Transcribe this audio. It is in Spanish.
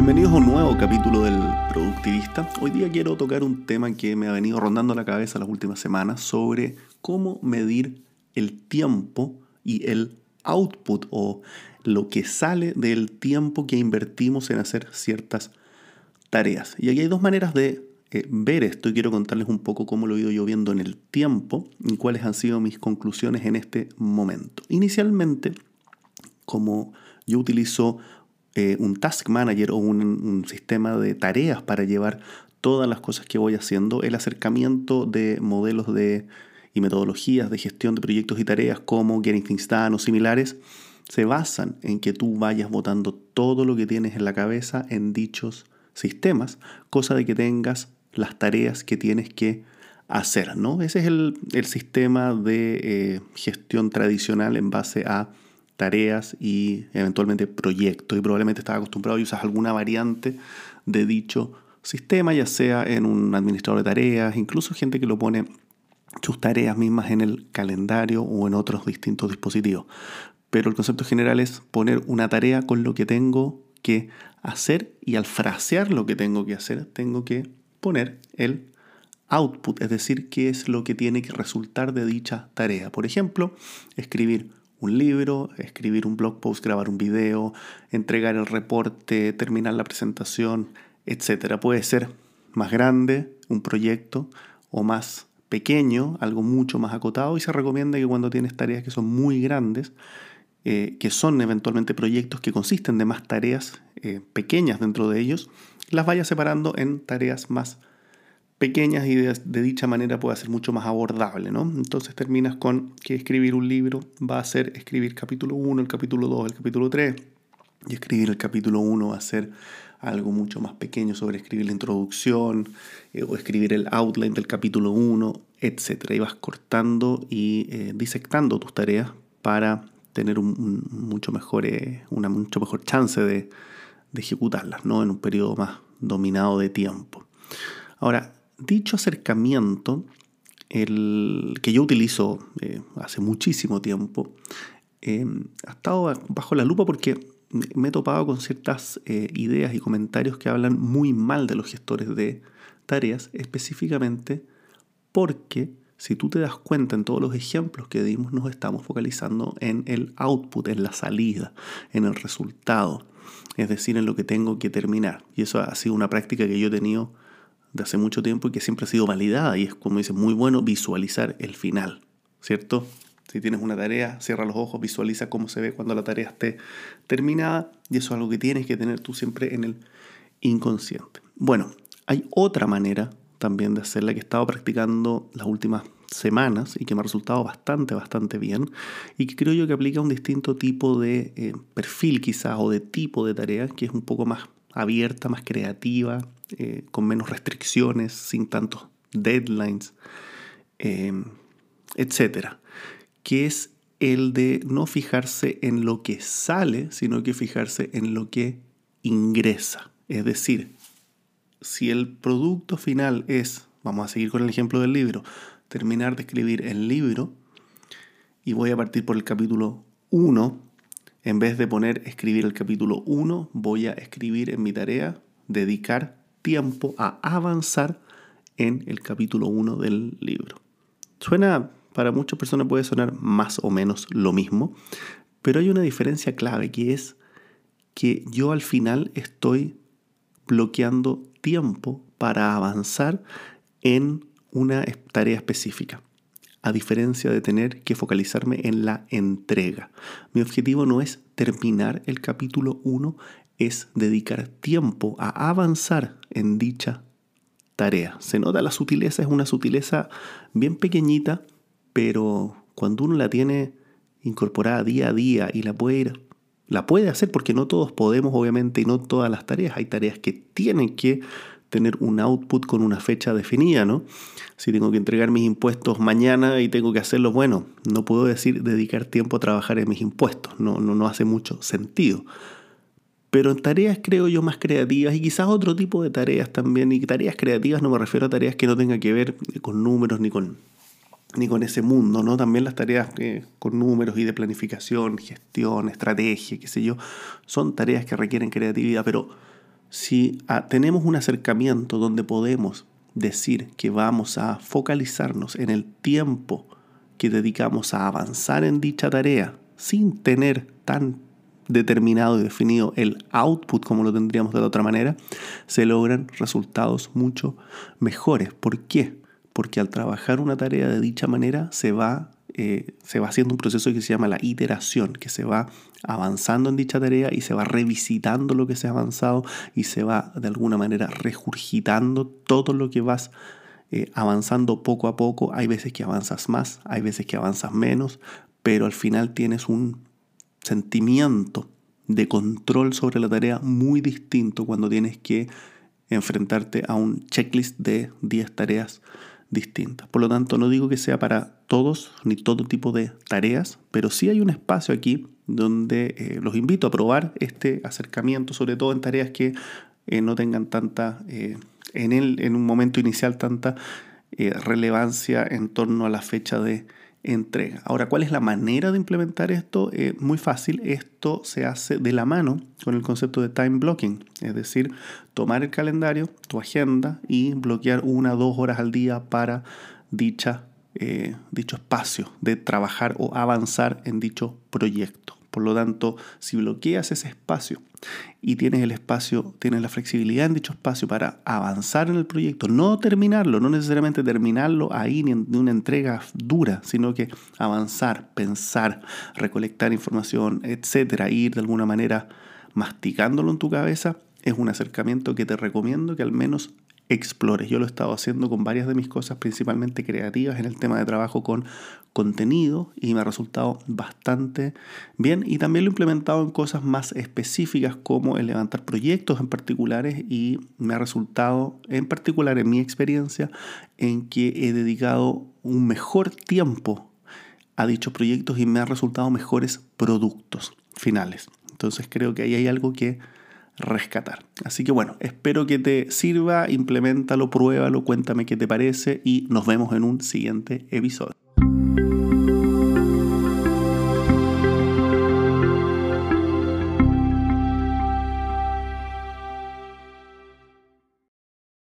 Bienvenidos a un nuevo capítulo del Productivista. Hoy día quiero tocar un tema que me ha venido rondando la cabeza las últimas semanas sobre cómo medir el tiempo y el output o lo que sale del tiempo que invertimos en hacer ciertas tareas. Y aquí hay dos maneras de eh, ver esto y quiero contarles un poco cómo lo he ido yo viendo en el tiempo y cuáles han sido mis conclusiones en este momento. Inicialmente, como yo utilizo eh, un task manager o un, sistema de tareas para llevar todas las cosas que voy haciendo, el acercamiento de modelos de, y metodologías de gestión de proyectos y tareas como Getting Things Done o similares, se basan en que tú vayas botando todo lo que tienes en la cabeza en dichos sistemas, cosa de que tengas las tareas que tienes que hacer, ¿no? Ese es el, sistema de eh, gestión tradicional en base a tareas y eventualmente proyectos y probablemente estás acostumbrado y usas alguna variante de dicho sistema, ya sea en un administrador de tareas, incluso gente que lo pone sus tareas mismas en el calendario o en otros distintos dispositivos. Pero el concepto general es poner una tarea con lo que tengo que hacer y al frasear lo que tengo que hacer, tengo que poner el output, es decir, qué es lo que tiene que resultar de dicha tarea. Por ejemplo, escribir un libro, escribir un blog post, grabar un video, entregar el reporte, terminar la presentación, etc. Puede ser más grande un proyecto o más pequeño, algo mucho más acotado y se recomienda que cuando tienes tareas que son muy grandes, eh, que son eventualmente proyectos que consisten de más tareas eh, pequeñas dentro de ellos, las vayas separando en tareas más pequeñas y de, dicha manera puede ser mucho más abordable, ¿no? Entonces terminas con que escribir un libro va a ser escribir capítulo 1, el capítulo 2, el capítulo 3, y escribir el capítulo 1 va a ser algo mucho más pequeño sobre escribir la introducción eh, o escribir el outline del capítulo 1, etc. Y vas cortando y disectando tus tareas para tener un, mucho mejor, eh, una mucho mejor chance de, ejecutarlas ¿no? en un periodo más dominado de tiempo. Ahora, dicho acercamiento, el que yo utilizo eh, hace muchísimo tiempo, eh, ha estado bajo la lupa porque me he topado con ciertas ideas y comentarios que hablan muy mal de los gestores de tareas, específicamente porque si tú te das cuenta en todos los ejemplos que dimos, nos estamos focalizando en el output, en la salida, en el resultado, es decir, en lo que tengo que terminar. Y eso ha sido una práctica que yo he tenido de hace mucho tiempo y que siempre ha sido validada. Y es como dice, muy bueno visualizar el final, ¿cierto? Si tienes una tarea, cierra los ojos, visualiza cómo se ve cuando la tarea esté terminada. Y eso es algo que tienes que tener tú siempre en el inconsciente. Bueno, hay otra manera también de hacerla que he estado practicando las últimas semanas y que me ha resultado bastante, bastante bien y que creo yo que aplica un distinto tipo de eh, perfil quizás o de tipo de tarea que es un poco más abierta, más creativa, eh, con menos restricciones, sin tantos deadlines, eh, etcétera, que es el de no fijarse en lo que sale, sino que fijarse en lo que ingresa. Es decir, si el producto final es, vamos a seguir con el ejemplo del libro, terminar de escribir el libro y voy a partir por el capítulo 1, en vez de poner escribir el capítulo 1, voy a escribir en mi tarea, dedicar tiempo a avanzar en el capítulo 1 del libro. Suena, para muchas personas puede sonar más o menos lo mismo, pero hay una diferencia clave que es que yo al final estoy bloqueando tiempo para avanzar en una tarea específica, a diferencia de tener que focalizarme en la entrega. Mi objetivo no es terminar el capítulo 1, es dedicar tiempo a avanzar en dicha tarea. Se nota la sutileza, es una sutileza bien pequeñita, pero cuando uno la tiene incorporada día a día y la puede ir la puede hacer porque no todos podemos, obviamente, y no todas las tareas. Hay tareas que tienen que tener un output con una fecha definida, ¿no? Si tengo que entregar mis impuestos mañana y tengo que hacerlo, bueno, no puedo decir dedicar tiempo a trabajar en mis impuestos, no, no, no hace mucho sentido. Pero en tareas creo yo más creativas y quizás otro tipo de tareas también, y tareas creativas no me refiero a tareas que no tengan que ver con números ni con ni con ese mundo, ¿no? También las tareas con números y de planificación, gestión, estrategia, qué sé yo, son tareas que requieren creatividad, pero si ah, tenemos un acercamiento donde podemos decir que vamos a focalizarnos en el tiempo que dedicamos a avanzar en dicha tarea sin tener tan determinado y definido el output como lo tendríamos de la otra manera, se logran resultados mucho mejores. ¿Por qué? Porque al trabajar una tarea de dicha manera se va, eh, se va haciendo un proceso que se llama la iteración, que se va avanzando en dicha tarea y se va revisitando lo que se ha avanzado y se va de alguna manera regurgitando todo lo que vas eh, avanzando poco a poco. Hay veces que avanzas más, hay veces que avanzas menos, pero al final tienes un sentimiento de control sobre la tarea muy distinto cuando tienes que enfrentarte a un checklist de 10 tareas Por lo tanto, no digo que sea para todos ni todo tipo de tareas, pero sí hay un espacio aquí donde eh, los invito a probar este acercamiento, sobre todo en tareas que eh, no tengan tanta, eh, en, el, en un momento inicial, tanta relevancia en torno a la fecha de entrega. Ahora, ¿cuál es la manera de implementar esto? Eh, muy fácil, esto se hace de la mano con el concepto de time blocking, es decir, tomar el calendario, tu agenda y bloquear una o dos horas al día para dicha, eh, dicho espacio de trabajar o avanzar en dicho proyecto. Por lo tanto, si bloqueas ese espacio y tienes el espacio, tienes la flexibilidad en dicho espacio para avanzar en el proyecto, no terminarlo, no necesariamente terminarlo ahí ni en una entrega dura, sino que avanzar, pensar, recolectar información, etcétera, ir de alguna manera masticándolo en tu cabeza, es un acercamiento que te recomiendo que al menos explores. Yo lo he estado haciendo con varias de mis cosas, principalmente creativas, en el tema de trabajo con contenido y me ha resultado bastante bien. Y también lo he implementado en cosas más específicas como el levantar proyectos en particulares y me ha resultado, en particular en mi experiencia, en que he dedicado un mejor tiempo a dichos proyectos y me ha resultado mejores productos finales. Entonces creo que ahí hay algo que rescatar. Así que bueno, espero que te sirva, implementalo, pruébalo, cuéntame qué te parece y nos vemos en un siguiente episodio.